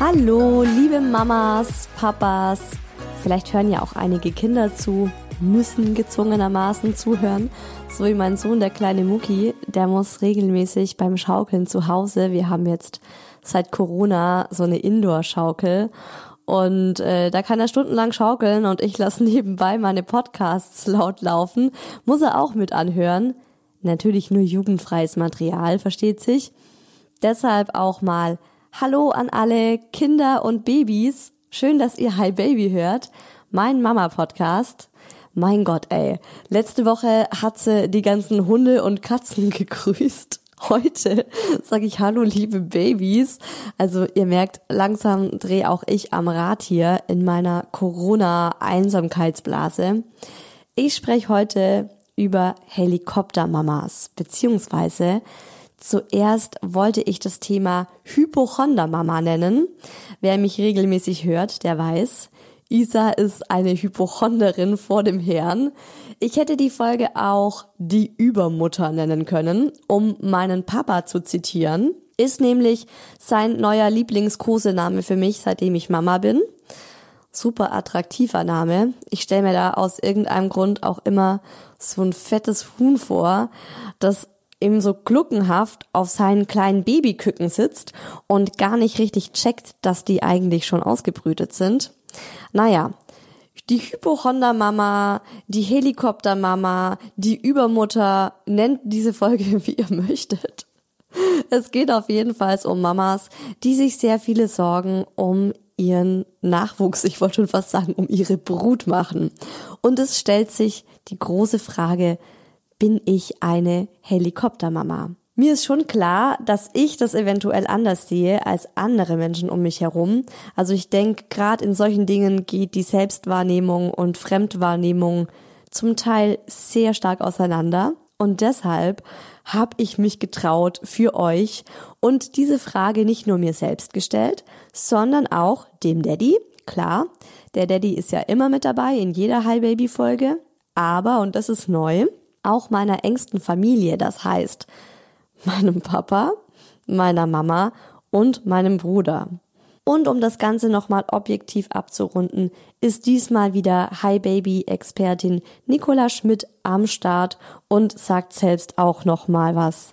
Hallo, liebe Mamas, Papas. Vielleicht hören ja auch einige Kinder zu, müssen gezwungenermaßen zuhören. So wie mein Sohn, der kleine Mucki, der muss regelmäßig beim Schaukeln zu Hause. Wir haben jetzt seit Corona so eine Indoor-Schaukel. Und äh, da kann er stundenlang schaukeln und ich lasse nebenbei meine Podcasts laut laufen. Muss er auch mit anhören. Natürlich nur jugendfreies Material, versteht sich. Deshalb auch mal Hallo an alle Kinder und Babys. Schön, dass ihr Hi Baby hört. Mein Mama-Podcast. Mein Gott, ey. Letzte Woche hat sie die ganzen Hunde und Katzen gegrüßt. Heute sage ich Hallo, liebe Babys. Also ihr merkt, langsam drehe auch ich am Rad hier in meiner Corona-Einsamkeitsblase. Ich spreche heute über Helikoptermamas, beziehungsweise Zuerst wollte ich das Thema Hypochondermama nennen. Wer mich regelmäßig hört, der weiß, Isa ist eine Hypochonderin vor dem Herrn. Ich hätte die Folge auch die Übermutter nennen können, um meinen Papa zu zitieren. Ist nämlich sein neuer Lieblingskosename für mich, seitdem ich Mama bin. Super attraktiver Name. Ich stelle mir da aus irgendeinem Grund auch immer so ein fettes Huhn vor, das eben so gluckenhaft auf seinen kleinen Babyküken sitzt und gar nicht richtig checkt, dass die eigentlich schon ausgebrütet sind. Naja, die Hypochondermama, die Helikoptermama, die Übermutter, nennt diese Folge, wie ihr möchtet. Es geht auf jeden Fall um Mamas, die sich sehr viele Sorgen um ihren Nachwuchs, ich wollte schon fast sagen, um ihre Brut machen. Und es stellt sich die große Frage, bin ich eine Helikoptermama. Mir ist schon klar, dass ich das eventuell anders sehe als andere Menschen um mich herum. Also ich denke, gerade in solchen Dingen geht die Selbstwahrnehmung und Fremdwahrnehmung zum Teil sehr stark auseinander. Und deshalb habe ich mich getraut für euch und diese Frage nicht nur mir selbst gestellt, sondern auch dem Daddy. Klar, der Daddy ist ja immer mit dabei in jeder High Baby Folge. Aber, und das ist neu, auch meiner engsten Familie, das heißt meinem Papa, meiner Mama und meinem Bruder. Und um das Ganze nochmal objektiv abzurunden, ist diesmal wieder Hi Baby Expertin Nicola Schmidt am Start und sagt selbst auch nochmal was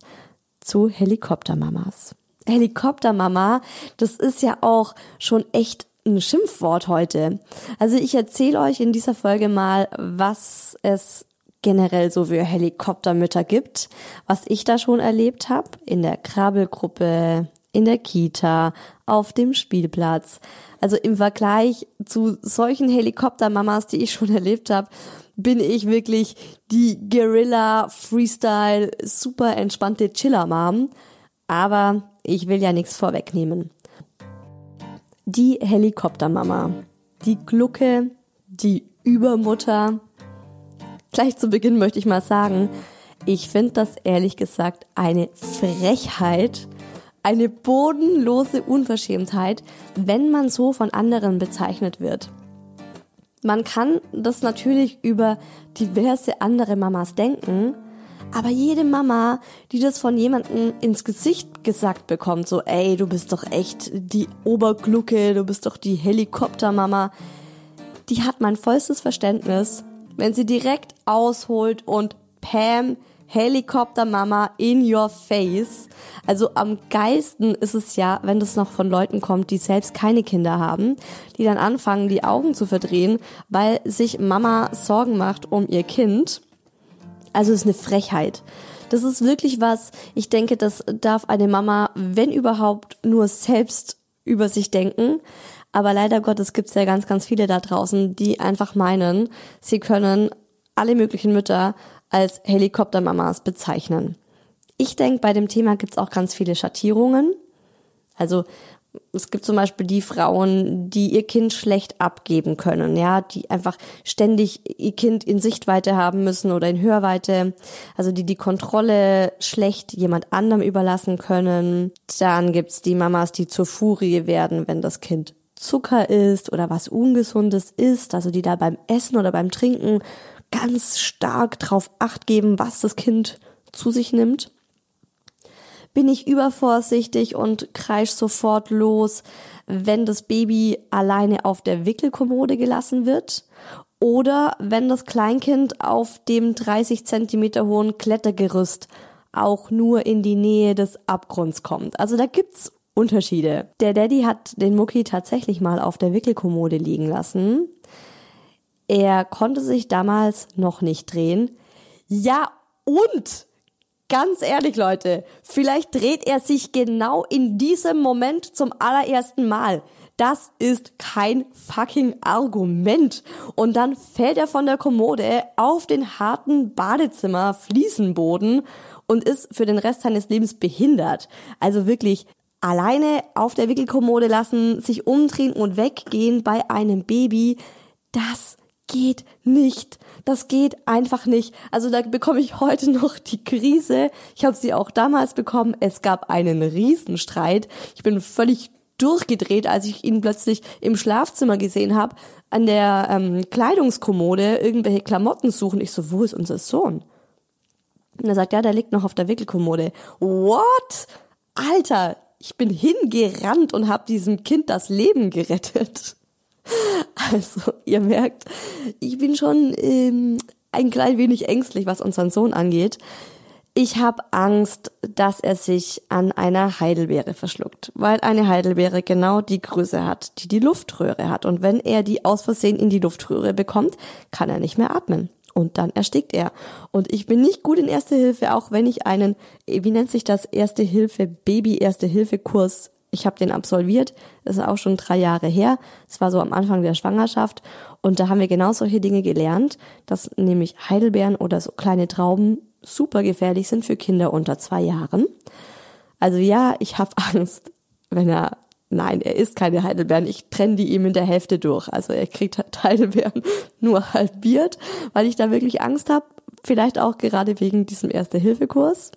zu Helikoptermamas. Helikoptermama, das ist ja auch schon echt ein Schimpfwort heute. Also ich erzähle euch in dieser Folge mal, was es generell so für Helikoptermütter gibt, was ich da schon erlebt habe in der Krabbelgruppe, in der Kita, auf dem Spielplatz. Also im Vergleich zu solchen Helikoptermamas, die ich schon erlebt habe, bin ich wirklich die Guerilla Freestyle super entspannte Chiller Mom, aber ich will ja nichts vorwegnehmen. Die Helikoptermama, die Glucke, die Übermutter. Gleich zu Beginn möchte ich mal sagen, ich finde das ehrlich gesagt eine Frechheit, eine bodenlose Unverschämtheit, wenn man so von anderen bezeichnet wird. Man kann das natürlich über diverse andere Mamas denken, aber jede Mama, die das von jemandem ins Gesicht gesagt bekommt, so, ey, du bist doch echt die Oberglucke, du bist doch die Helikoptermama, die hat mein vollstes Verständnis, wenn sie direkt ausholt und Pam, Helikoptermama in your face. Also am geilsten ist es ja, wenn das noch von Leuten kommt, die selbst keine Kinder haben, die dann anfangen, die Augen zu verdrehen, weil sich Mama Sorgen macht um ihr Kind. Also ist eine Frechheit. Das ist wirklich was, ich denke, das darf eine Mama, wenn überhaupt, nur selbst über sich denken. Aber leider Gottes gibt es ja ganz, ganz viele da draußen, die einfach meinen, sie können alle möglichen Mütter als Helikoptermamas bezeichnen. Ich denke, bei dem Thema gibt es auch ganz viele Schattierungen. Also es gibt zum Beispiel die Frauen, die ihr Kind schlecht abgeben können, ja, die einfach ständig ihr Kind in Sichtweite haben müssen oder in Hörweite, also die die Kontrolle schlecht jemand anderem überlassen können. Dann gibt's die Mamas, die zur Furie werden, wenn das Kind Zucker isst oder was Ungesundes isst, also die da beim Essen oder beim Trinken ganz stark drauf acht geben, was das Kind zu sich nimmt? Bin ich übervorsichtig und kreisch sofort los, wenn das Baby alleine auf der Wickelkommode gelassen wird? Oder wenn das Kleinkind auf dem 30 Zentimeter hohen Klettergerüst auch nur in die Nähe des Abgrunds kommt. Also da gibt's Unterschiede. Der Daddy hat den Mucki tatsächlich mal auf der Wickelkommode liegen lassen. Er konnte sich damals noch nicht drehen. Ja, und ganz ehrlich, Leute, vielleicht dreht er sich genau in diesem Moment zum allerersten Mal. Das ist kein fucking Argument. Und dann fällt er von der Kommode auf den harten Badezimmer Fliesenboden und ist für den Rest seines Lebens behindert. Also wirklich alleine auf der Wickelkommode lassen, sich umdrehen und weggehen bei einem Baby. Das geht nicht. Das geht einfach nicht. Also da bekomme ich heute noch die Krise. Ich habe sie auch damals bekommen. Es gab einen Riesenstreit. Ich bin völlig durchgedreht, als ich ihn plötzlich im Schlafzimmer gesehen habe, an der ähm, Kleidungskommode irgendwelche Klamotten suchen. Ich so, wo ist unser Sohn? Und er sagt, ja, der liegt noch auf der Wickelkommode. What? Alter, ich bin hingerannt und habe diesem Kind das Leben gerettet. Also, ihr merkt, ich bin schon ähm, ein klein wenig ängstlich, was unseren Sohn angeht. Ich habe Angst, dass er sich an einer Heidelbeere verschluckt, weil eine Heidelbeere genau die Größe hat, die die Luftröhre hat. Und wenn er die aus Versehen in die Luftröhre bekommt, kann er nicht mehr atmen. Und dann erstickt er. Und ich bin nicht gut in Erste Hilfe, auch wenn ich einen, wie nennt sich das, Erste Hilfe, Baby-Erste Hilfe Kurs ich habe den absolviert, das ist auch schon drei Jahre her. Es war so am Anfang der Schwangerschaft und da haben wir genau solche Dinge gelernt, dass nämlich Heidelbeeren oder so kleine Trauben super gefährlich sind für Kinder unter zwei Jahren. Also ja, ich habe Angst, wenn er Nein, er isst keine Heidelbeeren. Ich trenne die ihm in der Hälfte durch. Also er kriegt halt Heidelbeeren nur halbiert, weil ich da wirklich Angst habe. Vielleicht auch gerade wegen diesem Erste-Hilfe-Kurs.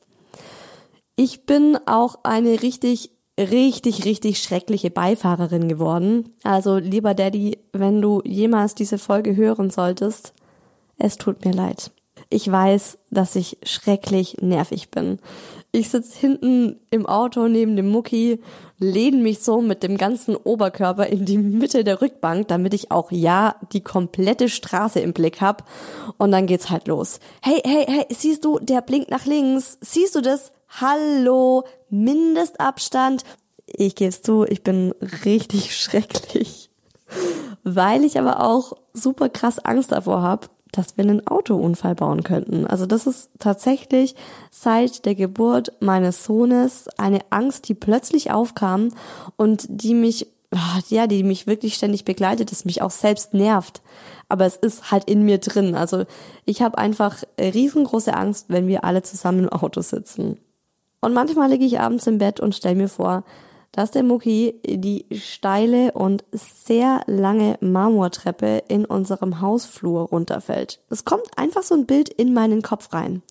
Ich bin auch eine richtig richtig, richtig schreckliche Beifahrerin geworden. Also lieber Daddy, wenn du jemals diese Folge hören solltest, es tut mir leid. Ich weiß, dass ich schrecklich nervig bin. Ich sitz hinten im Auto neben dem Mucki, lehne mich so mit dem ganzen Oberkörper in die Mitte der Rückbank, damit ich auch ja die komplette Straße im Blick hab. Und dann geht's halt los. Hey, hey, hey, siehst du, der blinkt nach links. Siehst du das? Hallo, Mindestabstand. Ich gebe es zu, ich bin richtig schrecklich. weil ich aber auch super krass Angst davor habe, dass wir einen Autounfall bauen könnten. Also das ist tatsächlich seit der Geburt meines Sohnes eine Angst, die plötzlich aufkam und die mich, ah, ja, die mich wirklich ständig begleitet, das mich auch selbst nervt. Aber es ist halt in mir drin. Also ich habe einfach riesengroße Angst, wenn wir alle zusammen im Auto sitzen. Und manchmal liege ich abends im Bett und stelle mir vor, dass der Mucki die steile und sehr lange Marmortreppe in unserem Hausflur runterfällt. Es kommt einfach so ein Bild in meinen Kopf rein.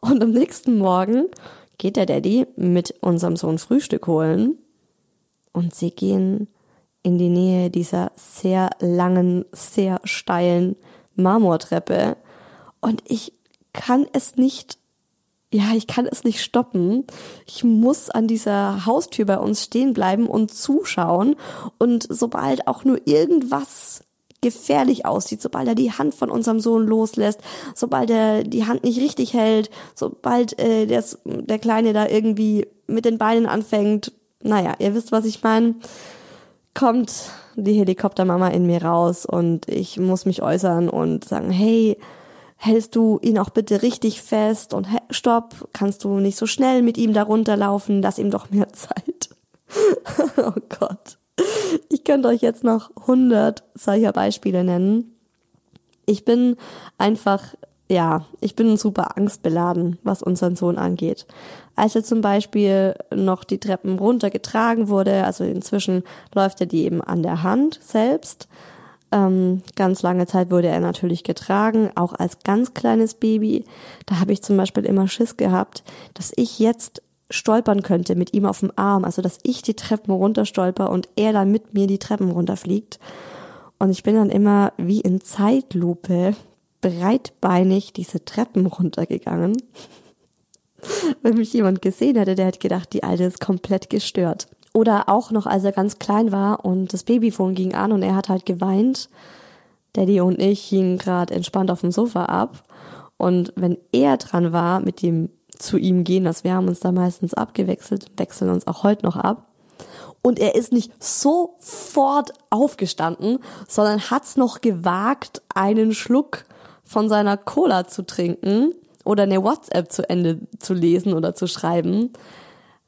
Und am nächsten Morgen geht der Daddy mit unserem Sohn Frühstück holen und sie gehen in die Nähe dieser sehr langen, sehr steilen Marmortreppe und ich kann es nicht ja, ich kann es nicht stoppen. Ich muss an dieser Haustür bei uns stehen bleiben und zuschauen. Und sobald auch nur irgendwas gefährlich aussieht, sobald er die Hand von unserem Sohn loslässt, sobald er die Hand nicht richtig hält, sobald äh, der, der Kleine da irgendwie mit den Beinen anfängt, naja, ihr wisst, was ich meine, kommt die Helikoptermama in mir raus und ich muss mich äußern und sagen, hey, hältst du ihn auch bitte richtig fest und stopp, kannst du nicht so schnell mit ihm darunter laufen, lass ihm doch mehr Zeit. oh Gott. Ich könnte euch jetzt noch 100 solcher Beispiele nennen. Ich bin einfach, ja, ich bin super angstbeladen, was unseren Sohn angeht. Als er zum Beispiel noch die Treppen runtergetragen wurde, also inzwischen läuft er die eben an der Hand selbst, ähm, ganz lange Zeit wurde er natürlich getragen, auch als ganz kleines Baby. Da habe ich zum Beispiel immer Schiss gehabt, dass ich jetzt stolpern könnte mit ihm auf dem Arm, also dass ich die Treppen runterstolper und er dann mit mir die Treppen runterfliegt. Und ich bin dann immer wie in Zeitlupe breitbeinig diese Treppen runtergegangen. Wenn mich jemand gesehen hätte, der hätte gedacht, die Alte ist komplett gestört. Oder auch noch, als er ganz klein war und das Babyphone ging an und er hat halt geweint. Daddy und ich hingen gerade entspannt auf dem Sofa ab. Und wenn er dran war mit dem zu ihm gehen, das wir haben uns da meistens abgewechselt, wechseln uns auch heute noch ab. Und er ist nicht sofort aufgestanden, sondern hat's noch gewagt, einen Schluck von seiner Cola zu trinken oder eine WhatsApp zu Ende zu lesen oder zu schreiben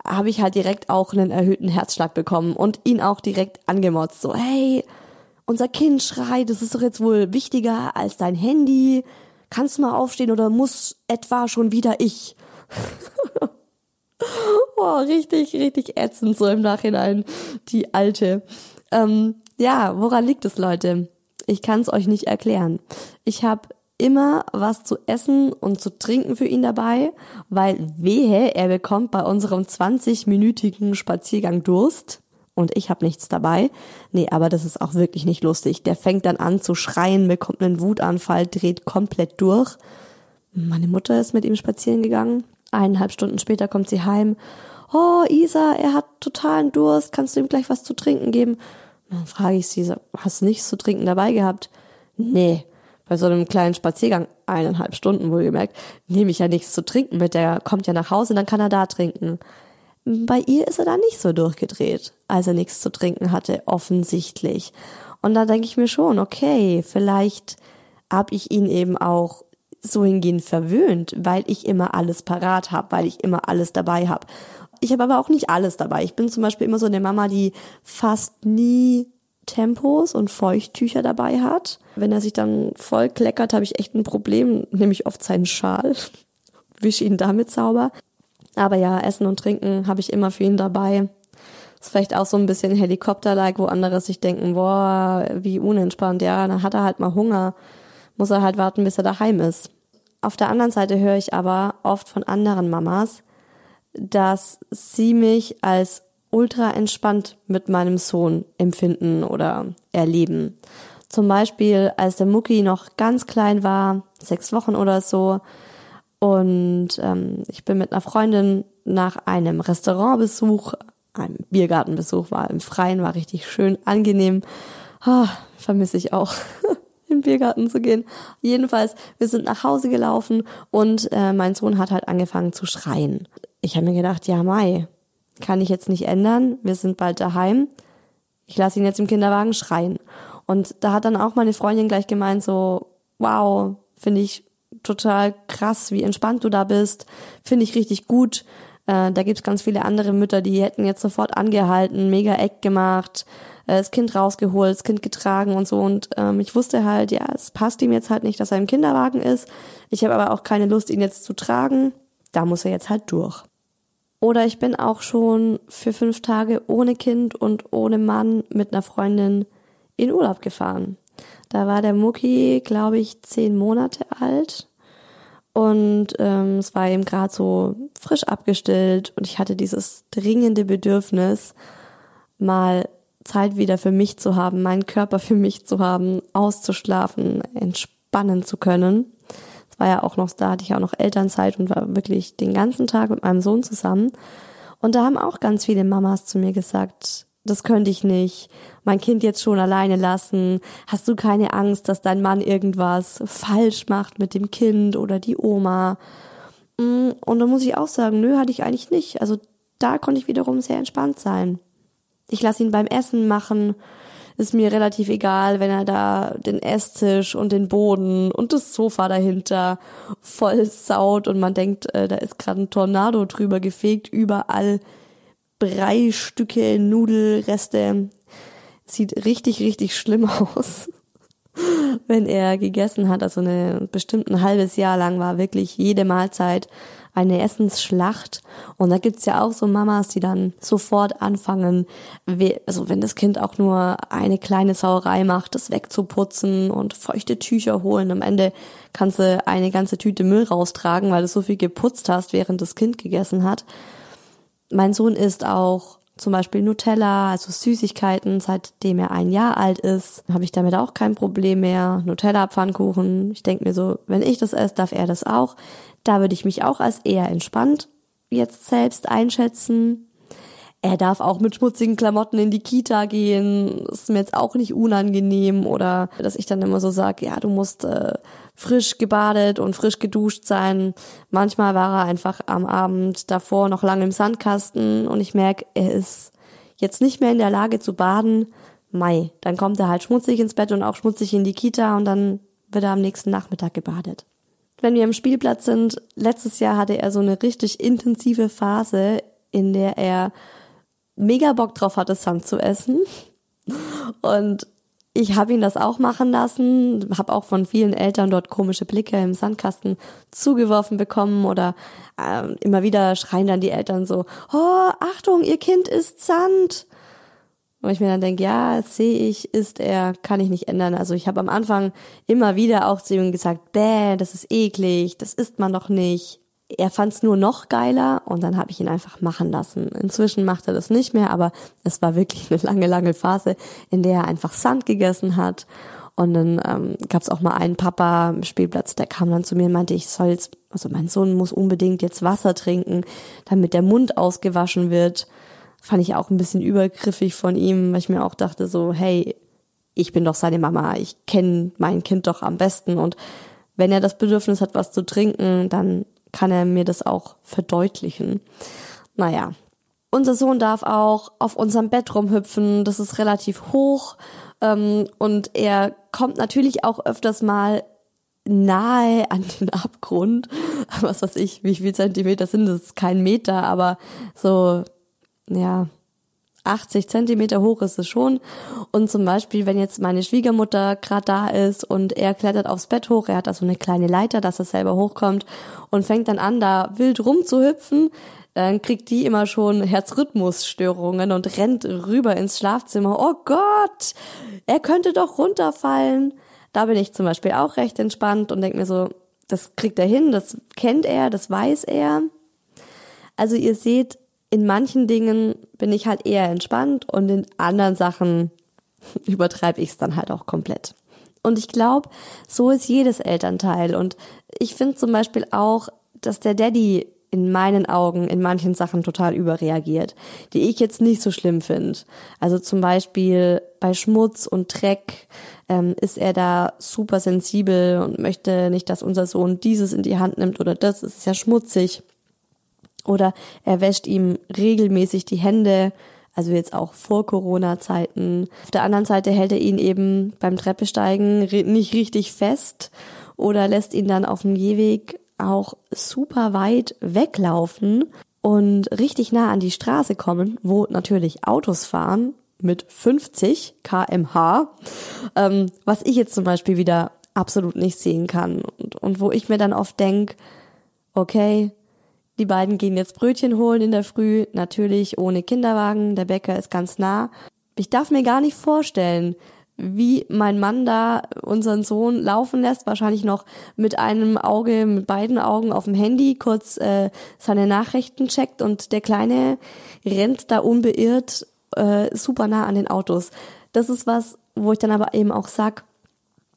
habe ich halt direkt auch einen erhöhten Herzschlag bekommen und ihn auch direkt angemotzt. So, hey, unser Kind schreit, das ist doch jetzt wohl wichtiger als dein Handy. Kannst du mal aufstehen oder muss etwa schon wieder ich? oh, richtig, richtig ätzend so im Nachhinein, die alte. Ähm, ja, woran liegt es, Leute? Ich kann es euch nicht erklären. Ich habe immer was zu essen und zu trinken für ihn dabei, weil wehe, er bekommt bei unserem 20-minütigen Spaziergang Durst und ich habe nichts dabei. Nee, aber das ist auch wirklich nicht lustig. Der fängt dann an zu schreien, bekommt einen Wutanfall, dreht komplett durch. Meine Mutter ist mit ihm spazieren gegangen. Eineinhalb Stunden später kommt sie heim. Oh, Isa, er hat totalen Durst. Kannst du ihm gleich was zu trinken geben? Dann frage ich sie, hast du nichts zu trinken dabei gehabt? Nee bei so einem kleinen Spaziergang, eineinhalb Stunden wohlgemerkt, nehme ich ja nichts zu trinken mit. Der kommt ja nach Hause, dann kann er da trinken. Bei ihr ist er da nicht so durchgedreht, als er nichts zu trinken hatte, offensichtlich. Und da denke ich mir schon, okay, vielleicht habe ich ihn eben auch so hingehend verwöhnt, weil ich immer alles parat habe, weil ich immer alles dabei habe. Ich habe aber auch nicht alles dabei. Ich bin zum Beispiel immer so eine Mama, die fast nie Tempos und Feuchttücher dabei hat. Wenn er sich dann voll kleckert, habe ich echt ein Problem, nämlich oft seinen Schal. Wisch ihn damit sauber. Aber ja, Essen und Trinken habe ich immer für ihn dabei. Ist vielleicht auch so ein bisschen Helikopter-like, wo andere sich denken, boah, wie unentspannt. Ja, dann hat er halt mal Hunger. Muss er halt warten, bis er daheim ist. Auf der anderen Seite höre ich aber oft von anderen Mamas, dass sie mich als ultra entspannt mit meinem Sohn empfinden oder erleben. Zum Beispiel, als der Mucki noch ganz klein war, sechs Wochen oder so, und ähm, ich bin mit einer Freundin nach einem Restaurantbesuch, einem Biergartenbesuch, war im Freien, war richtig schön, angenehm. Ah, vermisse ich auch. im Biergarten zu gehen. Jedenfalls, wir sind nach Hause gelaufen und äh, mein Sohn hat halt angefangen zu schreien. Ich habe mir gedacht, ja Mai, kann ich jetzt nicht ändern. Wir sind bald daheim. Ich lasse ihn jetzt im Kinderwagen schreien. Und da hat dann auch meine Freundin gleich gemeint, so, wow, finde ich total krass, wie entspannt du da bist, finde ich richtig gut. Äh, da gibt's ganz viele andere Mütter, die hätten jetzt sofort angehalten, mega Eck gemacht, äh, das Kind rausgeholt, das Kind getragen und so. Und ähm, ich wusste halt, ja, es passt ihm jetzt halt nicht, dass er im Kinderwagen ist. Ich habe aber auch keine Lust, ihn jetzt zu tragen. Da muss er jetzt halt durch. Oder ich bin auch schon für fünf Tage ohne Kind und ohne Mann mit einer Freundin in Urlaub gefahren. Da war der Mucki, glaube ich, zehn Monate alt. Und ähm, es war eben gerade so frisch abgestillt und ich hatte dieses dringende Bedürfnis, mal Zeit wieder für mich zu haben, meinen Körper für mich zu haben, auszuschlafen, entspannen zu können. War ja auch noch, da hatte ich auch noch Elternzeit und war wirklich den ganzen Tag mit meinem Sohn zusammen. Und da haben auch ganz viele Mamas zu mir gesagt, das könnte ich nicht, mein Kind jetzt schon alleine lassen, hast du keine Angst, dass dein Mann irgendwas falsch macht mit dem Kind oder die Oma. Mm, und da muss ich auch sagen, nö, hatte ich eigentlich nicht. Also da konnte ich wiederum sehr entspannt sein. Ich lasse ihn beim Essen machen, ist mir relativ egal, wenn er da den Esstisch und den Boden und das Sofa dahinter voll saut und man denkt, äh, da ist gerade ein Tornado drüber gefegt, überall Breistücke, Nudelreste. Sieht richtig, richtig schlimm aus. Wenn er gegessen hat, also eine bestimmt ein halbes Jahr lang war wirklich jede Mahlzeit eine Essensschlacht. Und da gibt's ja auch so Mamas, die dann sofort anfangen, also wenn das Kind auch nur eine kleine Sauerei macht, das wegzuputzen und feuchte Tücher holen. Am Ende kannst du eine ganze Tüte Müll raustragen, weil du so viel geputzt hast, während das Kind gegessen hat. Mein Sohn isst auch zum Beispiel Nutella, also Süßigkeiten, seitdem er ein Jahr alt ist, habe ich damit auch kein Problem mehr. Nutella, Pfannkuchen. Ich denke mir so, wenn ich das esse, darf er das auch. Da würde ich mich auch als eher entspannt jetzt selbst einschätzen. Er darf auch mit schmutzigen Klamotten in die Kita gehen. Das ist mir jetzt auch nicht unangenehm. Oder dass ich dann immer so sage, ja, du musst äh, frisch gebadet und frisch geduscht sein. Manchmal war er einfach am Abend davor noch lange im Sandkasten und ich merke, er ist jetzt nicht mehr in der Lage zu baden. Mai, dann kommt er halt schmutzig ins Bett und auch schmutzig in die Kita und dann wird er am nächsten Nachmittag gebadet wenn wir am Spielplatz sind, letztes Jahr hatte er so eine richtig intensive Phase, in der er mega Bock drauf hatte, Sand zu essen. Und ich habe ihn das auch machen lassen, habe auch von vielen Eltern dort komische Blicke im Sandkasten zugeworfen bekommen oder äh, immer wieder schreien dann die Eltern so, oh, Achtung, ihr Kind isst Sand. Und ich mir dann denke, ja, sehe ich, ist er, kann ich nicht ändern. Also ich habe am Anfang immer wieder auch zu ihm gesagt, bäh, das ist eklig, das isst man doch nicht. Er fand es nur noch geiler und dann habe ich ihn einfach machen lassen. Inzwischen macht er das nicht mehr, aber es war wirklich eine lange, lange Phase, in der er einfach Sand gegessen hat. Und dann ähm, gab es auch mal einen Papa am Spielplatz, der kam dann zu mir und meinte, ich soll jetzt, also mein Sohn muss unbedingt jetzt Wasser trinken, damit der Mund ausgewaschen wird fand ich auch ein bisschen übergriffig von ihm, weil ich mir auch dachte so, hey, ich bin doch seine Mama, ich kenne mein Kind doch am besten und wenn er das Bedürfnis hat, was zu trinken, dann kann er mir das auch verdeutlichen. Naja, unser Sohn darf auch auf unserem Bett rumhüpfen, das ist relativ hoch ähm, und er kommt natürlich auch öfters mal nahe an den Abgrund. Was weiß ich, wie viel Zentimeter sind das? Kein Meter, aber so ja, 80 Zentimeter hoch ist es schon. Und zum Beispiel, wenn jetzt meine Schwiegermutter gerade da ist und er klettert aufs Bett hoch, er hat da so eine kleine Leiter, dass er selber hochkommt und fängt dann an, da wild rumzuhüpfen, dann kriegt die immer schon Herzrhythmusstörungen und rennt rüber ins Schlafzimmer. Oh Gott, er könnte doch runterfallen. Da bin ich zum Beispiel auch recht entspannt und denke mir so, das kriegt er hin, das kennt er, das weiß er. Also ihr seht, in manchen Dingen bin ich halt eher entspannt und in anderen Sachen übertreibe ich es dann halt auch komplett. Und ich glaube, so ist jedes Elternteil. Und ich finde zum Beispiel auch, dass der Daddy in meinen Augen in manchen Sachen total überreagiert, die ich jetzt nicht so schlimm finde. Also zum Beispiel bei Schmutz und Dreck ähm, ist er da super sensibel und möchte nicht, dass unser Sohn dieses in die Hand nimmt oder das, ist ja schmutzig. Oder er wäscht ihm regelmäßig die Hände. Also jetzt auch vor Corona-Zeiten. Auf der anderen Seite hält er ihn eben beim Treppesteigen nicht richtig fest oder lässt ihn dann auf dem Gehweg auch super weit weglaufen und richtig nah an die Straße kommen, wo natürlich Autos fahren mit 50 kmh, ähm, was ich jetzt zum Beispiel wieder absolut nicht sehen kann und, und wo ich mir dann oft denk, okay, die beiden gehen jetzt Brötchen holen in der Früh, natürlich ohne Kinderwagen, der Bäcker ist ganz nah. Ich darf mir gar nicht vorstellen, wie mein Mann da unseren Sohn laufen lässt, wahrscheinlich noch mit einem Auge, mit beiden Augen auf dem Handy, kurz äh, seine Nachrichten checkt und der Kleine rennt da unbeirrt äh, super nah an den Autos. Das ist was, wo ich dann aber eben auch sag,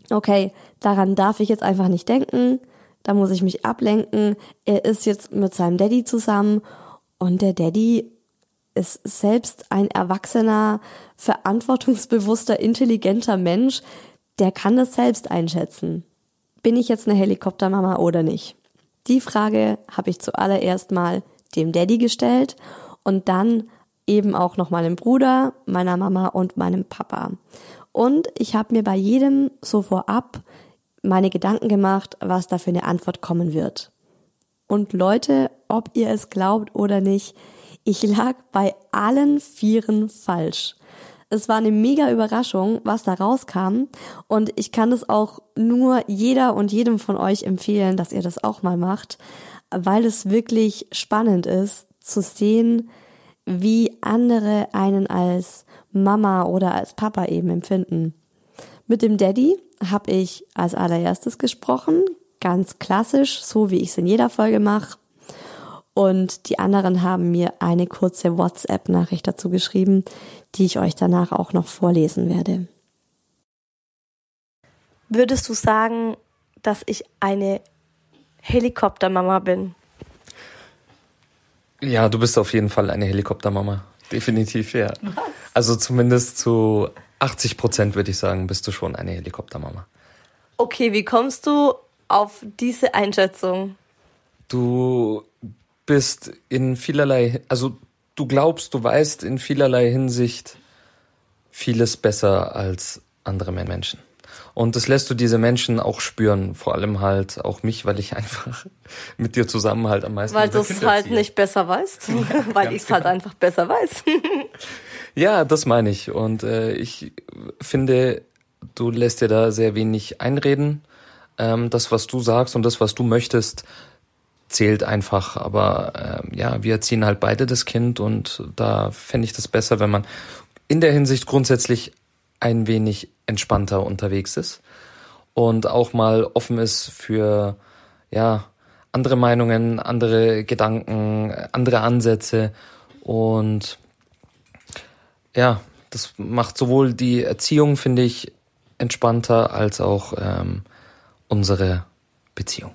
okay, daran darf ich jetzt einfach nicht denken da muss ich mich ablenken. Er ist jetzt mit seinem Daddy zusammen und der Daddy ist selbst ein erwachsener, verantwortungsbewusster, intelligenter Mensch, der kann das selbst einschätzen. Bin ich jetzt eine Helikoptermama oder nicht? Die Frage habe ich zuallererst mal dem Daddy gestellt und dann eben auch noch meinem Bruder, meiner Mama und meinem Papa. Und ich habe mir bei jedem so vorab meine Gedanken gemacht, was da für eine Antwort kommen wird. Und Leute, ob ihr es glaubt oder nicht, ich lag bei allen Vieren falsch. Es war eine mega Überraschung, was da rauskam. Und ich kann es auch nur jeder und jedem von euch empfehlen, dass ihr das auch mal macht, weil es wirklich spannend ist zu sehen, wie andere einen als Mama oder als Papa eben empfinden. Mit dem Daddy habe ich als allererstes gesprochen, ganz klassisch, so wie ich es in jeder Folge mache. Und die anderen haben mir eine kurze WhatsApp-Nachricht dazu geschrieben, die ich euch danach auch noch vorlesen werde. Würdest du sagen, dass ich eine Helikoptermama bin? Ja, du bist auf jeden Fall eine Helikoptermama. Definitiv, ja. Was? Also zumindest zu 80 Prozent würde ich sagen, bist du schon eine Helikoptermama. Okay, wie kommst du auf diese Einschätzung? Du bist in vielerlei, also du glaubst, du weißt in vielerlei Hinsicht vieles besser als andere Menschen. Und das lässt du diese Menschen auch spüren, vor allem halt auch mich, weil ich einfach mit dir zusammen halt am meisten. Weil du es halt nicht besser weißt, weil ich es halt genau. halt einfach besser weiß. Ja, das meine ich. Und äh, ich finde, du lässt dir da sehr wenig einreden. Ähm, das, was du sagst und das, was du möchtest, zählt einfach. Aber äh, ja, wir erziehen halt beide das Kind und da fände ich das besser, wenn man in der Hinsicht grundsätzlich ein wenig entspannter unterwegs ist und auch mal offen ist für ja andere Meinungen, andere Gedanken, andere Ansätze und ja, das macht sowohl die Erziehung, finde ich, entspannter als auch ähm, unsere Beziehung.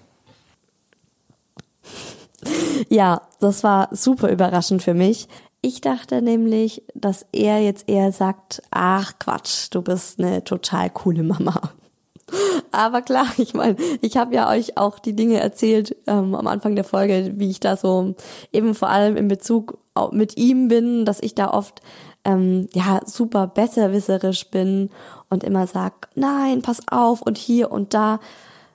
Ja, das war super überraschend für mich. Ich dachte nämlich, dass er jetzt eher sagt, ach Quatsch, du bist eine total coole Mama. Aber klar, ich meine, ich habe ja euch auch die Dinge erzählt ähm, am Anfang der Folge, wie ich da so eben vor allem in Bezug mit ihm bin, dass ich da oft ähm, ja super besserwisserisch bin und immer sag, nein, pass auf und hier und da.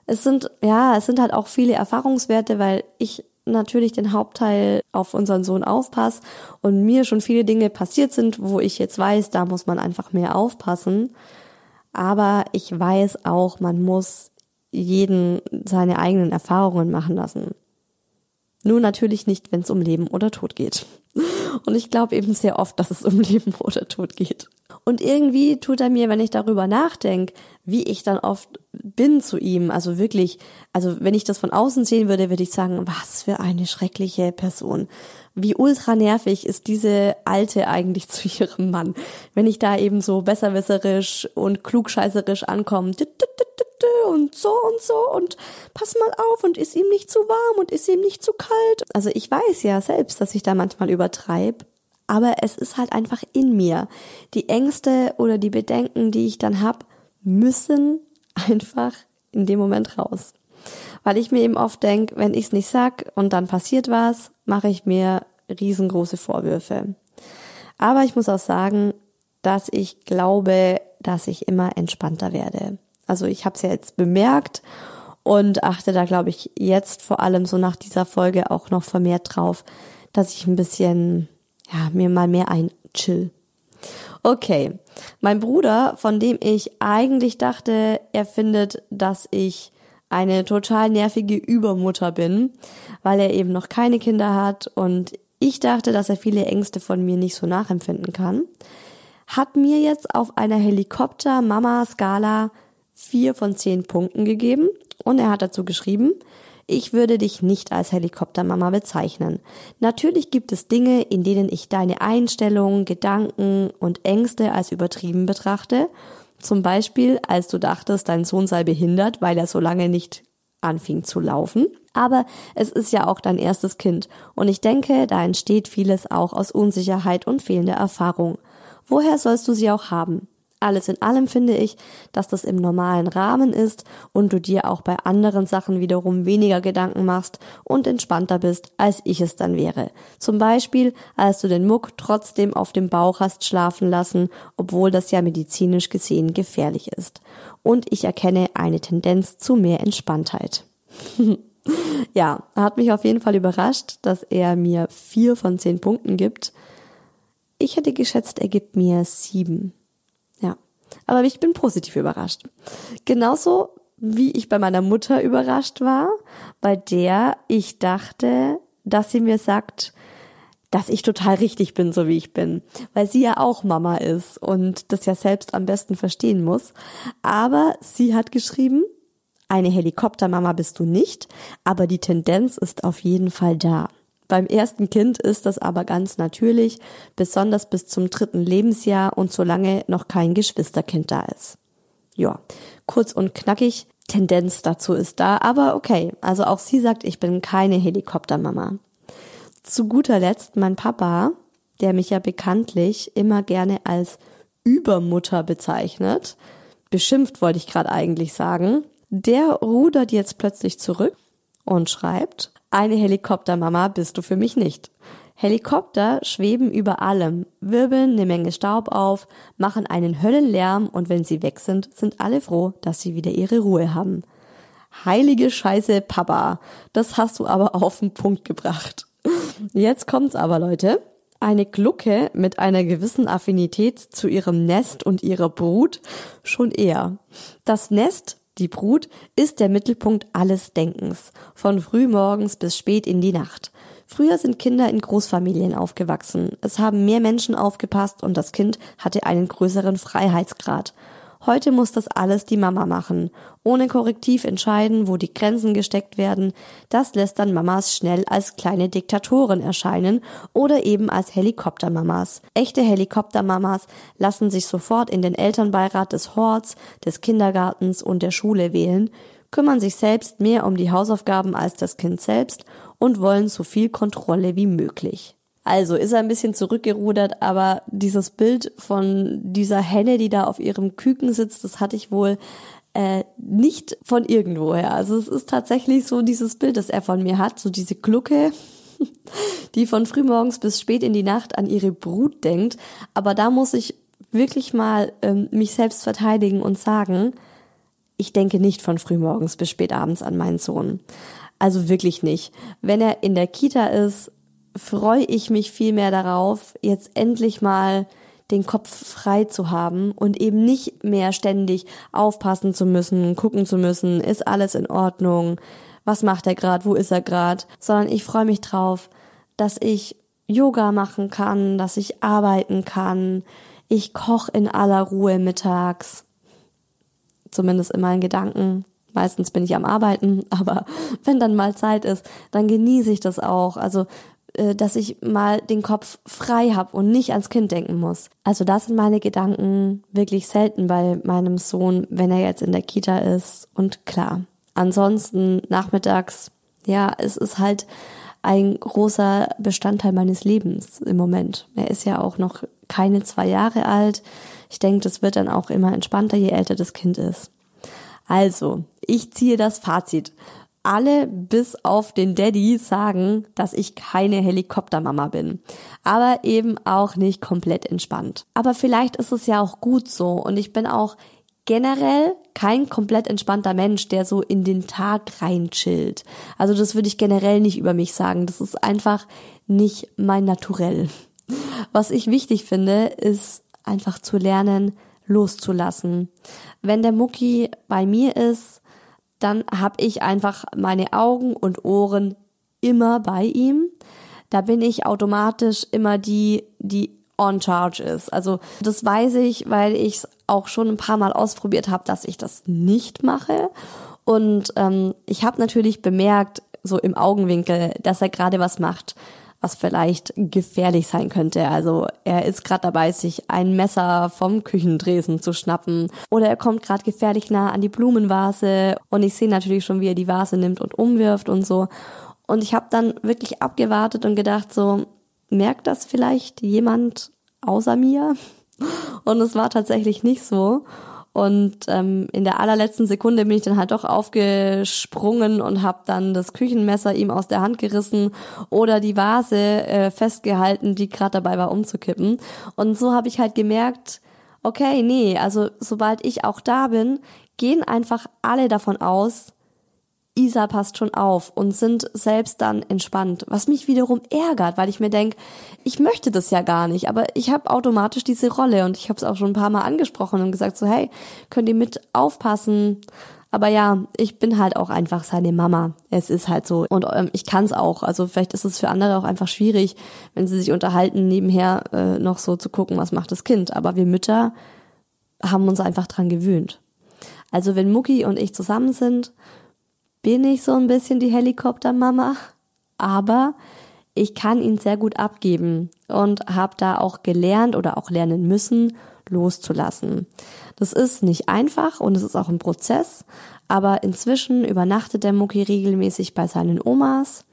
Es sind ja, es sind halt auch viele Erfahrungswerte, weil ich natürlich den Hauptteil auf unseren Sohn aufpasse und mir schon viele Dinge passiert sind, wo ich jetzt weiß, da muss man einfach mehr aufpassen. Aber ich weiß auch, man muss jeden seine eigenen Erfahrungen machen lassen. Nur natürlich nicht, wenn es um Leben oder Tod geht. Und ich glaube eben sehr oft, dass es um Leben oder Tod geht. Und irgendwie tut er mir, wenn ich darüber nachdenke, wie ich dann oft bin zu ihm, also wirklich, also wenn ich das von außen sehen würde, würde ich sagen, was für eine schreckliche Person. Wie ultra nervig ist diese Alte eigentlich zu ihrem Mann. Wenn ich da eben so besserwisserisch und klugscheißerisch ankomme, und so und so und pass mal auf und ist ihm nicht zu warm und ist ihm nicht zu kalt. Also ich weiß ja selbst, dass ich da manchmal übertreibe, aber es ist halt einfach in mir. Die Ängste oder die Bedenken, die ich dann hab, müssen einfach in dem Moment raus. Weil ich mir eben oft denk, wenn ich es nicht sag und dann passiert was, mache ich mir riesengroße Vorwürfe. Aber ich muss auch sagen, dass ich glaube, dass ich immer entspannter werde. Also ich habe es ja jetzt bemerkt und achte da, glaube ich, jetzt vor allem so nach dieser Folge auch noch vermehrt drauf, dass ich ein bisschen, ja, mir mal mehr ein chill. Okay, mein Bruder, von dem ich eigentlich dachte, er findet, dass ich eine total nervige Übermutter bin, weil er eben noch keine Kinder hat und ich dachte, dass er viele Ängste von mir nicht so nachempfinden kann, hat mir jetzt auf einer Helikopter-Mama-Skala vier von zehn Punkten gegeben und er hat dazu geschrieben, ich würde dich nicht als Helikoptermama bezeichnen. Natürlich gibt es Dinge, in denen ich deine Einstellungen, Gedanken und Ängste als übertrieben betrachte. Zum Beispiel, als du dachtest, dein Sohn sei behindert, weil er so lange nicht anfing zu laufen. Aber es ist ja auch dein erstes Kind und ich denke, da entsteht vieles auch aus Unsicherheit und fehlender Erfahrung. Woher sollst du sie auch haben? Alles in allem finde ich, dass das im normalen Rahmen ist und du dir auch bei anderen Sachen wiederum weniger Gedanken machst und entspannter bist, als ich es dann wäre. Zum Beispiel, als du den Muck trotzdem auf dem Bauch hast schlafen lassen, obwohl das ja medizinisch gesehen gefährlich ist. Und ich erkenne eine Tendenz zu mehr Entspanntheit. ja, hat mich auf jeden Fall überrascht, dass er mir vier von zehn Punkten gibt. Ich hätte geschätzt, er gibt mir sieben. Aber ich bin positiv überrascht. Genauso wie ich bei meiner Mutter überrascht war, bei der ich dachte, dass sie mir sagt, dass ich total richtig bin, so wie ich bin, weil sie ja auch Mama ist und das ja selbst am besten verstehen muss. Aber sie hat geschrieben, eine Helikoptermama bist du nicht, aber die Tendenz ist auf jeden Fall da. Beim ersten Kind ist das aber ganz natürlich, besonders bis zum dritten Lebensjahr und solange noch kein Geschwisterkind da ist. Ja, kurz und knackig, Tendenz dazu ist da, aber okay, also auch sie sagt, ich bin keine Helikoptermama. Zu guter Letzt mein Papa, der mich ja bekanntlich immer gerne als Übermutter bezeichnet, beschimpft wollte ich gerade eigentlich sagen, der rudert jetzt plötzlich zurück und schreibt, eine Helikoptermama bist du für mich nicht. Helikopter schweben über allem, wirbeln eine Menge Staub auf, machen einen Höllenlärm und wenn sie weg sind, sind alle froh, dass sie wieder ihre Ruhe haben. Heilige Scheiße, Papa, das hast du aber auf den Punkt gebracht. Jetzt kommt's aber, Leute. Eine Glucke mit einer gewissen Affinität zu ihrem Nest und ihrer Brut schon eher. Das Nest die Brut ist der Mittelpunkt alles Denkens, von frühmorgens bis spät in die Nacht. Früher sind Kinder in Großfamilien aufgewachsen. Es haben mehr Menschen aufgepasst und das Kind hatte einen größeren Freiheitsgrad. Heute muss das alles die Mama machen. Ohne Korrektiv entscheiden, wo die Grenzen gesteckt werden. Das lässt dann Mamas schnell als kleine Diktatoren erscheinen oder eben als Helikoptermamas. Echte Helikoptermamas lassen sich sofort in den Elternbeirat des Horts, des Kindergartens und der Schule wählen, kümmern sich selbst mehr um die Hausaufgaben als das Kind selbst und wollen so viel Kontrolle wie möglich. Also ist er ein bisschen zurückgerudert, aber dieses Bild von dieser Henne, die da auf ihrem Küken sitzt, das hatte ich wohl äh, nicht von irgendwoher. Also es ist tatsächlich so dieses Bild, das er von mir hat, so diese Glucke, die von frühmorgens bis spät in die Nacht an ihre Brut denkt. Aber da muss ich wirklich mal ähm, mich selbst verteidigen und sagen, ich denke nicht von frühmorgens bis spät abends an meinen Sohn. Also wirklich nicht. Wenn er in der Kita ist, freue ich mich viel mehr darauf, jetzt endlich mal den Kopf frei zu haben und eben nicht mehr ständig aufpassen zu müssen, gucken zu müssen, ist alles in Ordnung, was macht er gerade, wo ist er gerade, sondern ich freue mich drauf, dass ich Yoga machen kann, dass ich arbeiten kann, ich koche in aller Ruhe mittags, zumindest in meinen Gedanken. Meistens bin ich am Arbeiten, aber wenn dann mal Zeit ist, dann genieße ich das auch. Also dass ich mal den Kopf frei habe und nicht ans Kind denken muss. Also das sind meine Gedanken wirklich selten bei meinem Sohn, wenn er jetzt in der Kita ist. Und klar, ansonsten nachmittags, ja, es ist halt ein großer Bestandteil meines Lebens im Moment. Er ist ja auch noch keine zwei Jahre alt. Ich denke, das wird dann auch immer entspannter, je älter das Kind ist. Also, ich ziehe das Fazit. Alle bis auf den Daddy sagen, dass ich keine Helikoptermama bin. Aber eben auch nicht komplett entspannt. Aber vielleicht ist es ja auch gut so und ich bin auch generell kein komplett entspannter Mensch, der so in den Tag rein chillt. Also das würde ich generell nicht über mich sagen. Das ist einfach nicht mein Naturell. Was ich wichtig finde, ist einfach zu lernen, loszulassen. Wenn der Mucki bei mir ist, dann habe ich einfach meine Augen und Ohren immer bei ihm. Da bin ich automatisch immer die, die on charge ist. Also das weiß ich, weil ich es auch schon ein paar Mal ausprobiert habe, dass ich das nicht mache. Und ähm, ich habe natürlich bemerkt, so im Augenwinkel, dass er gerade was macht, was vielleicht gefährlich sein könnte. Also er ist gerade dabei, sich ein Messer vom Küchendresen zu schnappen oder er kommt gerade gefährlich nah an die Blumenvase und ich sehe natürlich schon, wie er die Vase nimmt und umwirft und so. Und ich habe dann wirklich abgewartet und gedacht, so merkt das vielleicht jemand außer mir? Und es war tatsächlich nicht so. Und ähm, in der allerletzten Sekunde bin ich dann halt doch aufgesprungen und habe dann das Küchenmesser ihm aus der Hand gerissen oder die Vase äh, festgehalten, die gerade dabei war umzukippen. Und so habe ich halt gemerkt, okay, nee, also sobald ich auch da bin, gehen einfach alle davon aus, Isa passt schon auf und sind selbst dann entspannt, was mich wiederum ärgert, weil ich mir denke, ich möchte das ja gar nicht, aber ich habe automatisch diese Rolle und ich habe es auch schon ein paar Mal angesprochen und gesagt so, hey, könnt ihr mit aufpassen? Aber ja, ich bin halt auch einfach seine Mama. Es ist halt so. Und ähm, ich kann es auch. Also vielleicht ist es für andere auch einfach schwierig, wenn sie sich unterhalten, nebenher äh, noch so zu gucken, was macht das Kind. Aber wir Mütter haben uns einfach dran gewöhnt. Also wenn Mucki und ich zusammen sind bin ich so ein bisschen die Helikoptermama, aber ich kann ihn sehr gut abgeben und habe da auch gelernt oder auch lernen müssen, loszulassen. Das ist nicht einfach und es ist auch ein Prozess, aber inzwischen übernachtet der Mucki regelmäßig bei seinen Omas,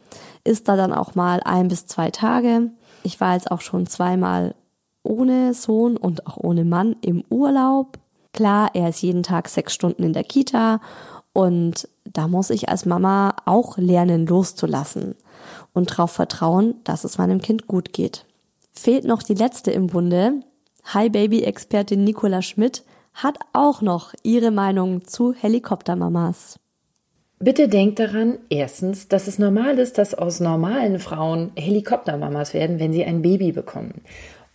ist da dann auch mal ein bis zwei Tage. Ich war jetzt auch schon zweimal ohne Sohn und auch ohne Mann im Urlaub. Klar, er ist jeden Tag sechs Stunden in der Kita und da muss ich als Mama auch lernen, loszulassen und darauf vertrauen, dass es meinem Kind gut geht. Fehlt noch die letzte im Bunde. Hi Baby Expertin Nicola Schmidt hat auch noch ihre Meinung zu Helikoptermamas. Bitte denkt daran, erstens, dass es normal ist, dass aus normalen Frauen Helikoptermamas werden, wenn sie ein Baby bekommen.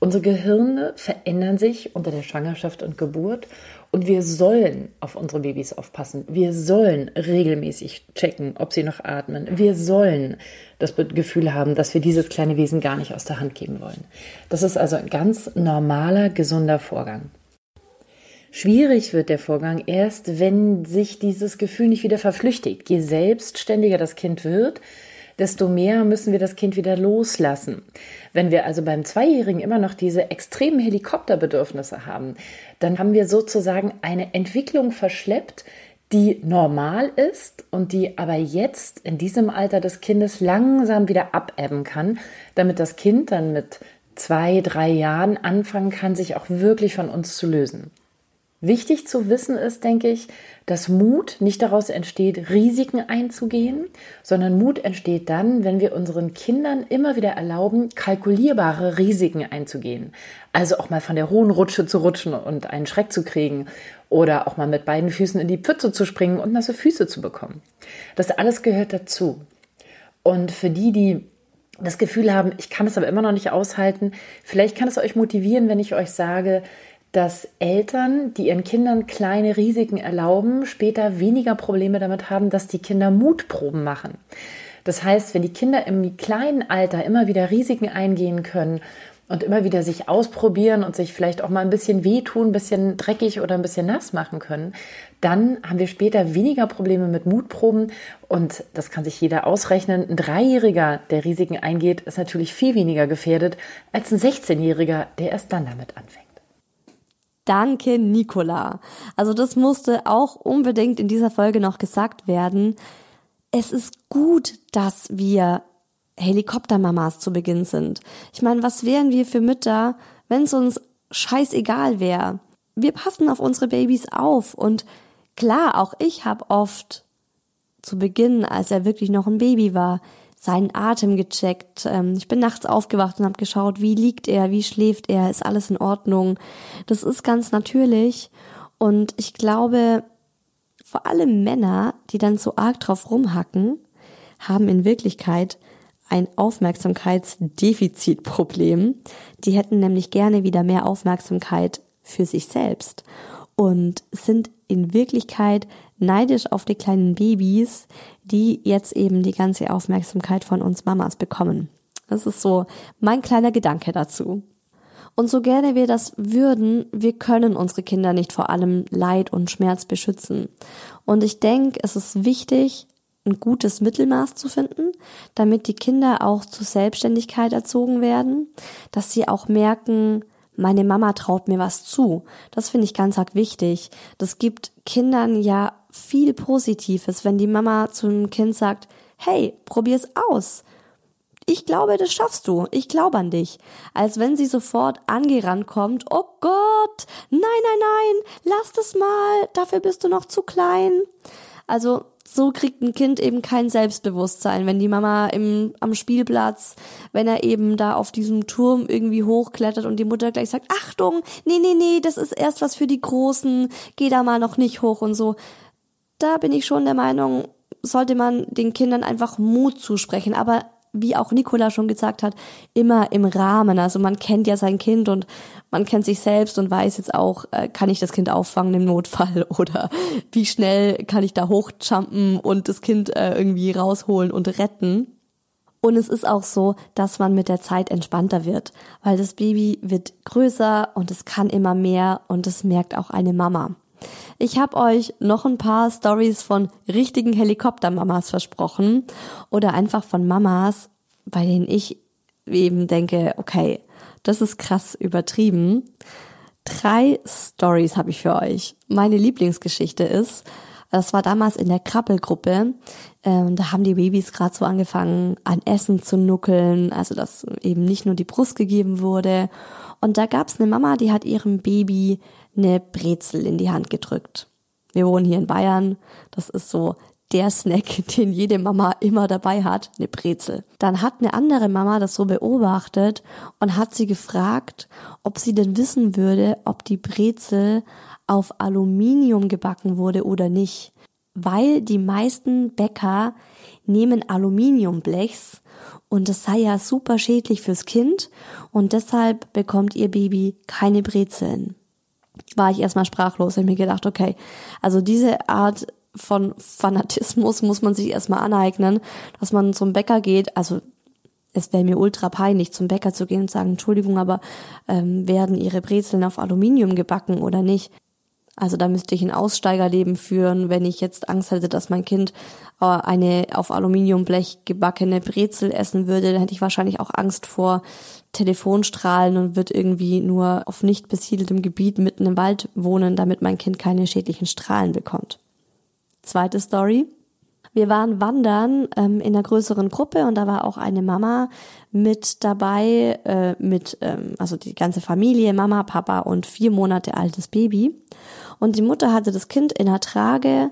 Unsere Gehirne verändern sich unter der Schwangerschaft und Geburt und wir sollen auf unsere Babys aufpassen. Wir sollen regelmäßig checken, ob sie noch atmen. Wir sollen das Gefühl haben, dass wir dieses kleine Wesen gar nicht aus der Hand geben wollen. Das ist also ein ganz normaler, gesunder Vorgang. Schwierig wird der Vorgang erst, wenn sich dieses Gefühl nicht wieder verflüchtigt. Je selbstständiger das Kind wird, desto mehr müssen wir das Kind wieder loslassen. Wenn wir also beim Zweijährigen immer noch diese extremen Helikopterbedürfnisse haben, dann haben wir sozusagen eine Entwicklung verschleppt, die normal ist und die aber jetzt in diesem Alter des Kindes langsam wieder abebben kann, damit das Kind dann mit zwei, drei Jahren anfangen kann, sich auch wirklich von uns zu lösen. Wichtig zu wissen ist, denke ich, dass Mut nicht daraus entsteht, Risiken einzugehen, sondern Mut entsteht dann, wenn wir unseren Kindern immer wieder erlauben, kalkulierbare Risiken einzugehen. Also auch mal von der hohen Rutsche zu rutschen und einen Schreck zu kriegen oder auch mal mit beiden Füßen in die Pfütze zu springen und nasse Füße zu bekommen. Das alles gehört dazu. Und für die, die das Gefühl haben, ich kann es aber immer noch nicht aushalten, vielleicht kann es euch motivieren, wenn ich euch sage, dass Eltern, die ihren Kindern kleine Risiken erlauben, später weniger Probleme damit haben, dass die Kinder Mutproben machen. Das heißt, wenn die Kinder im kleinen Alter immer wieder Risiken eingehen können und immer wieder sich ausprobieren und sich vielleicht auch mal ein bisschen wehtun, ein bisschen dreckig oder ein bisschen nass machen können, dann haben wir später weniger Probleme mit Mutproben und das kann sich jeder ausrechnen. Ein Dreijähriger, der Risiken eingeht, ist natürlich viel weniger gefährdet als ein 16-Jähriger, der erst dann damit anfängt. Danke, Nicola. Also das musste auch unbedingt in dieser Folge noch gesagt werden. Es ist gut, dass wir Helikoptermamas zu Beginn sind. Ich meine, was wären wir für Mütter, wenn es uns scheißegal wäre? Wir passen auf unsere Babys auf und klar, auch ich habe oft zu Beginn, als er wirklich noch ein Baby war, seinen Atem gecheckt. Ähm, ich bin nachts aufgewacht und habe geschaut, wie liegt er, wie schläft er, ist alles in Ordnung. Das ist ganz natürlich. Und ich glaube, vor allem Männer, die dann so arg drauf rumhacken, haben in Wirklichkeit ein Aufmerksamkeitsdefizitproblem. Die hätten nämlich gerne wieder mehr Aufmerksamkeit für sich selbst und sind in Wirklichkeit neidisch auf die kleinen Babys, die jetzt eben die ganze Aufmerksamkeit von uns Mamas bekommen. Das ist so mein kleiner Gedanke dazu. Und so gerne wir das würden, wir können unsere Kinder nicht vor allem Leid und Schmerz beschützen. Und ich denke, es ist wichtig, ein gutes Mittelmaß zu finden, damit die Kinder auch zur Selbstständigkeit erzogen werden, dass sie auch merken, meine Mama traut mir was zu. Das finde ich ganz arg wichtig. Das gibt Kindern ja viel Positives, wenn die Mama zum Kind sagt, hey, probier's aus. Ich glaube, das schaffst du. Ich glaube an dich. Als wenn sie sofort angerannt kommt. Oh Gott, nein, nein, nein, lass das mal. Dafür bist du noch zu klein. Also so kriegt ein Kind eben kein Selbstbewusstsein, wenn die Mama im, am Spielplatz, wenn er eben da auf diesem Turm irgendwie hochklettert und die Mutter gleich sagt, Achtung, nee, nee, nee, das ist erst was für die Großen, geh da mal noch nicht hoch und so. Da bin ich schon der Meinung, sollte man den Kindern einfach Mut zusprechen, aber wie auch Nicola schon gesagt hat, immer im Rahmen. Also man kennt ja sein Kind und man kennt sich selbst und weiß jetzt auch, äh, kann ich das Kind auffangen im Notfall oder wie schnell kann ich da hochjumpen und das Kind äh, irgendwie rausholen und retten. Und es ist auch so, dass man mit der Zeit entspannter wird, weil das Baby wird größer und es kann immer mehr und es merkt auch eine Mama. Ich habe euch noch ein paar Stories von richtigen Helikoptermamas versprochen oder einfach von Mamas, bei denen ich eben denke, okay, das ist krass übertrieben. Drei Stories habe ich für euch. Meine Lieblingsgeschichte ist, das war damals in der Krabbelgruppe. Ähm, da haben die Babys gerade so angefangen, an Essen zu nuckeln, also dass eben nicht nur die Brust gegeben wurde. Und da gab es eine Mama, die hat ihrem Baby eine Brezel in die Hand gedrückt. Wir wohnen hier in Bayern. Das ist so der Snack, den jede Mama immer dabei hat, eine Brezel. Dann hat eine andere Mama das so beobachtet und hat sie gefragt, ob sie denn wissen würde, ob die Brezel auf Aluminium gebacken wurde oder nicht. Weil die meisten Bäcker nehmen Aluminiumblechs und das sei ja super schädlich fürs Kind und deshalb bekommt ihr Baby keine Brezeln war ich erstmal sprachlos. Ich mir gedacht, okay, also diese Art von Fanatismus muss man sich erstmal aneignen, dass man zum Bäcker geht. Also es wäre mir ultra peinlich, zum Bäcker zu gehen und sagen, Entschuldigung, aber ähm, werden Ihre Brezeln auf Aluminium gebacken oder nicht? Also da müsste ich ein Aussteigerleben führen, wenn ich jetzt Angst hätte, dass mein Kind äh, eine auf Aluminiumblech gebackene Brezel essen würde, dann hätte ich wahrscheinlich auch Angst vor Telefonstrahlen und wird irgendwie nur auf nicht besiedeltem Gebiet mitten im Wald wohnen, damit mein Kind keine schädlichen Strahlen bekommt. Zweite Story. Wir waren wandern ähm, in einer größeren Gruppe und da war auch eine Mama mit dabei, äh, mit, ähm, also die ganze Familie, Mama, Papa und vier Monate altes Baby. Und die Mutter hatte das Kind in der Trage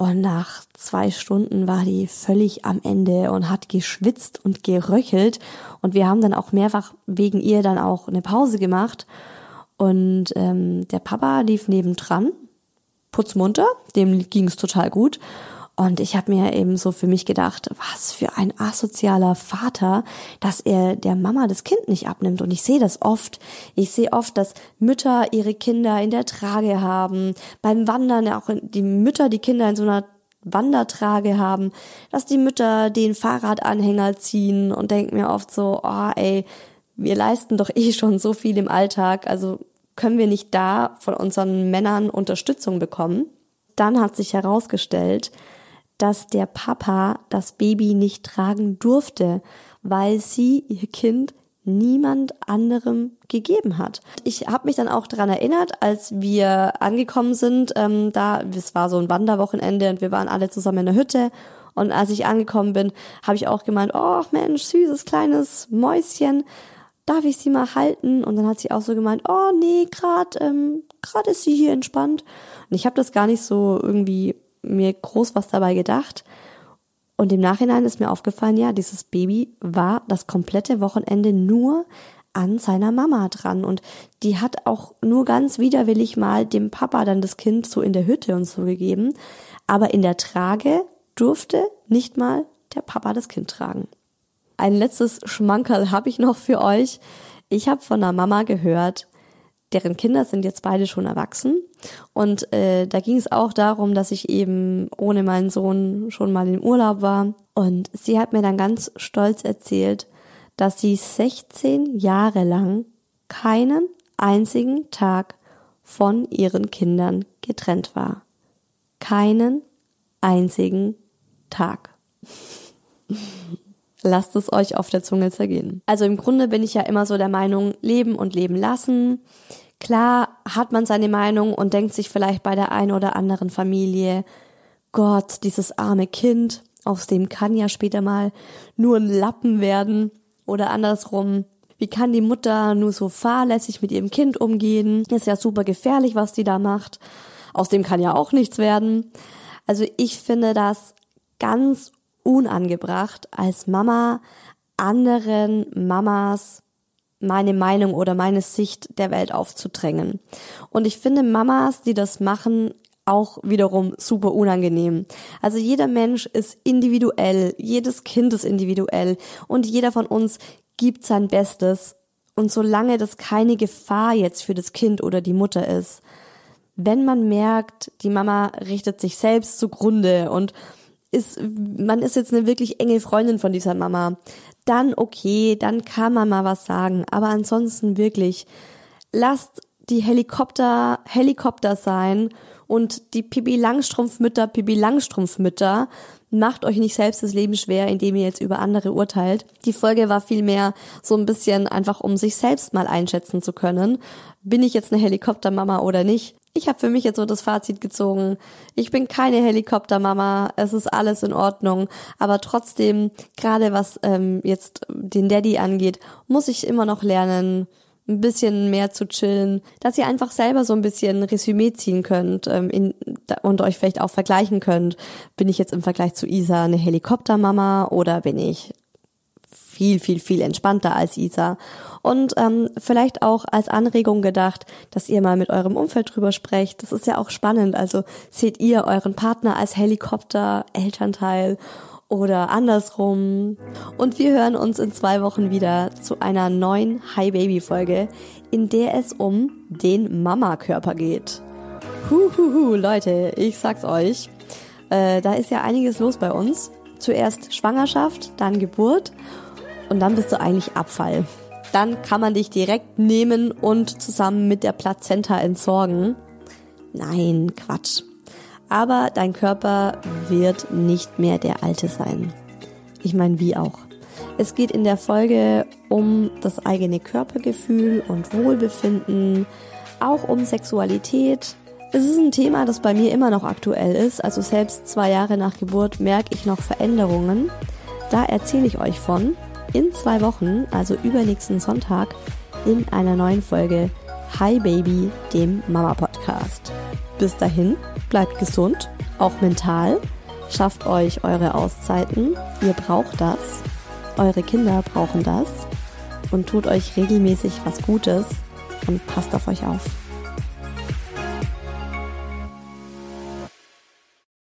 und nach zwei Stunden war die völlig am Ende und hat geschwitzt und geröchelt. Und wir haben dann auch mehrfach wegen ihr dann auch eine Pause gemacht. Und ähm, der Papa lief nebendran, putzmunter, dem ging es total gut. Und ich habe mir eben so für mich gedacht, was für ein asozialer Vater, dass er der Mama das Kind nicht abnimmt. Und ich sehe das oft. Ich sehe oft, dass Mütter ihre Kinder in der Trage haben, beim Wandern auch die Mütter die Kinder in so einer Wandertrage haben, dass die Mütter den Fahrradanhänger ziehen und denken mir oft so, oh ey, wir leisten doch eh schon so viel im Alltag, also können wir nicht da von unseren Männern Unterstützung bekommen? Dann hat sich herausgestellt, dass der Papa das Baby nicht tragen durfte, weil sie ihr Kind niemand anderem gegeben hat. Ich habe mich dann auch daran erinnert, als wir angekommen sind, ähm, da, es war so ein Wanderwochenende und wir waren alle zusammen in der Hütte und als ich angekommen bin, habe ich auch gemeint, oh Mensch, süßes kleines Mäuschen, darf ich sie mal halten? Und dann hat sie auch so gemeint, oh nee, gerade ähm, grad ist sie hier entspannt. Und ich habe das gar nicht so irgendwie mir groß was dabei gedacht. Und im Nachhinein ist mir aufgefallen, ja, dieses Baby war das komplette Wochenende nur an seiner Mama dran und die hat auch nur ganz widerwillig mal dem Papa dann das Kind so in der Hütte und so gegeben, aber in der Trage durfte nicht mal der Papa das Kind tragen. Ein letztes Schmankerl habe ich noch für euch. Ich habe von einer Mama gehört, deren Kinder sind jetzt beide schon erwachsen. Und äh, da ging es auch darum, dass ich eben ohne meinen Sohn schon mal im Urlaub war. Und sie hat mir dann ganz stolz erzählt, dass sie 16 Jahre lang keinen einzigen Tag von ihren Kindern getrennt war. Keinen einzigen Tag. Lasst es euch auf der Zunge zergehen. Also im Grunde bin ich ja immer so der Meinung, leben und leben lassen. Klar hat man seine Meinung und denkt sich vielleicht bei der einen oder anderen Familie, Gott, dieses arme Kind, aus dem kann ja später mal nur ein Lappen werden. Oder andersrum, wie kann die Mutter nur so fahrlässig mit ihrem Kind umgehen? Ist ja super gefährlich, was die da macht. Aus dem kann ja auch nichts werden. Also ich finde das ganz unangebracht, als Mama anderen Mamas meine Meinung oder meine Sicht der Welt aufzudrängen. Und ich finde Mamas, die das machen, auch wiederum super unangenehm. Also jeder Mensch ist individuell, jedes Kind ist individuell und jeder von uns gibt sein Bestes. Und solange das keine Gefahr jetzt für das Kind oder die Mutter ist, wenn man merkt, die Mama richtet sich selbst zugrunde und ist, man ist jetzt eine wirklich enge Freundin von dieser Mama, dann okay, dann kann man mal was sagen. Aber ansonsten wirklich, lasst die Helikopter Helikopter sein und die Pipi Langstrumpfmütter Pipi Langstrumpfmütter macht euch nicht selbst das Leben schwer, indem ihr jetzt über andere urteilt. Die Folge war vielmehr so ein bisschen einfach, um sich selbst mal einschätzen zu können. Bin ich jetzt eine Helikoptermama oder nicht? Ich habe für mich jetzt so das Fazit gezogen. Ich bin keine Helikoptermama, es ist alles in Ordnung, aber trotzdem, gerade was ähm, jetzt den Daddy angeht, muss ich immer noch lernen, ein bisschen mehr zu chillen, dass ihr einfach selber so ein bisschen Resümee ziehen könnt ähm, in, und euch vielleicht auch vergleichen könnt. Bin ich jetzt im Vergleich zu Isa eine Helikoptermama oder bin ich viel, viel, viel entspannter als Isa. Und ähm, vielleicht auch als Anregung gedacht, dass ihr mal mit eurem Umfeld drüber sprecht. Das ist ja auch spannend. Also seht ihr euren Partner als Helikopter-Elternteil oder andersrum. Und wir hören uns in zwei Wochen wieder zu einer neuen Hi Baby Folge, in der es um den Mama-Körper geht. Huhuhu, Leute, ich sag's euch. Äh, da ist ja einiges los bei uns. Zuerst Schwangerschaft, dann Geburt und dann bist du eigentlich Abfall. Dann kann man dich direkt nehmen und zusammen mit der Plazenta entsorgen. Nein, Quatsch. Aber dein Körper wird nicht mehr der alte sein. Ich meine, wie auch. Es geht in der Folge um das eigene Körpergefühl und Wohlbefinden, auch um Sexualität. Es ist ein Thema, das bei mir immer noch aktuell ist. Also selbst zwei Jahre nach Geburt merke ich noch Veränderungen. Da erzähle ich euch von in zwei Wochen, also übernächsten Sonntag, in einer neuen Folge Hi Baby, dem Mama Podcast. Bis dahin, bleibt gesund, auch mental, schafft euch eure Auszeiten, ihr braucht das, eure Kinder brauchen das und tut euch regelmäßig was Gutes und passt auf euch auf.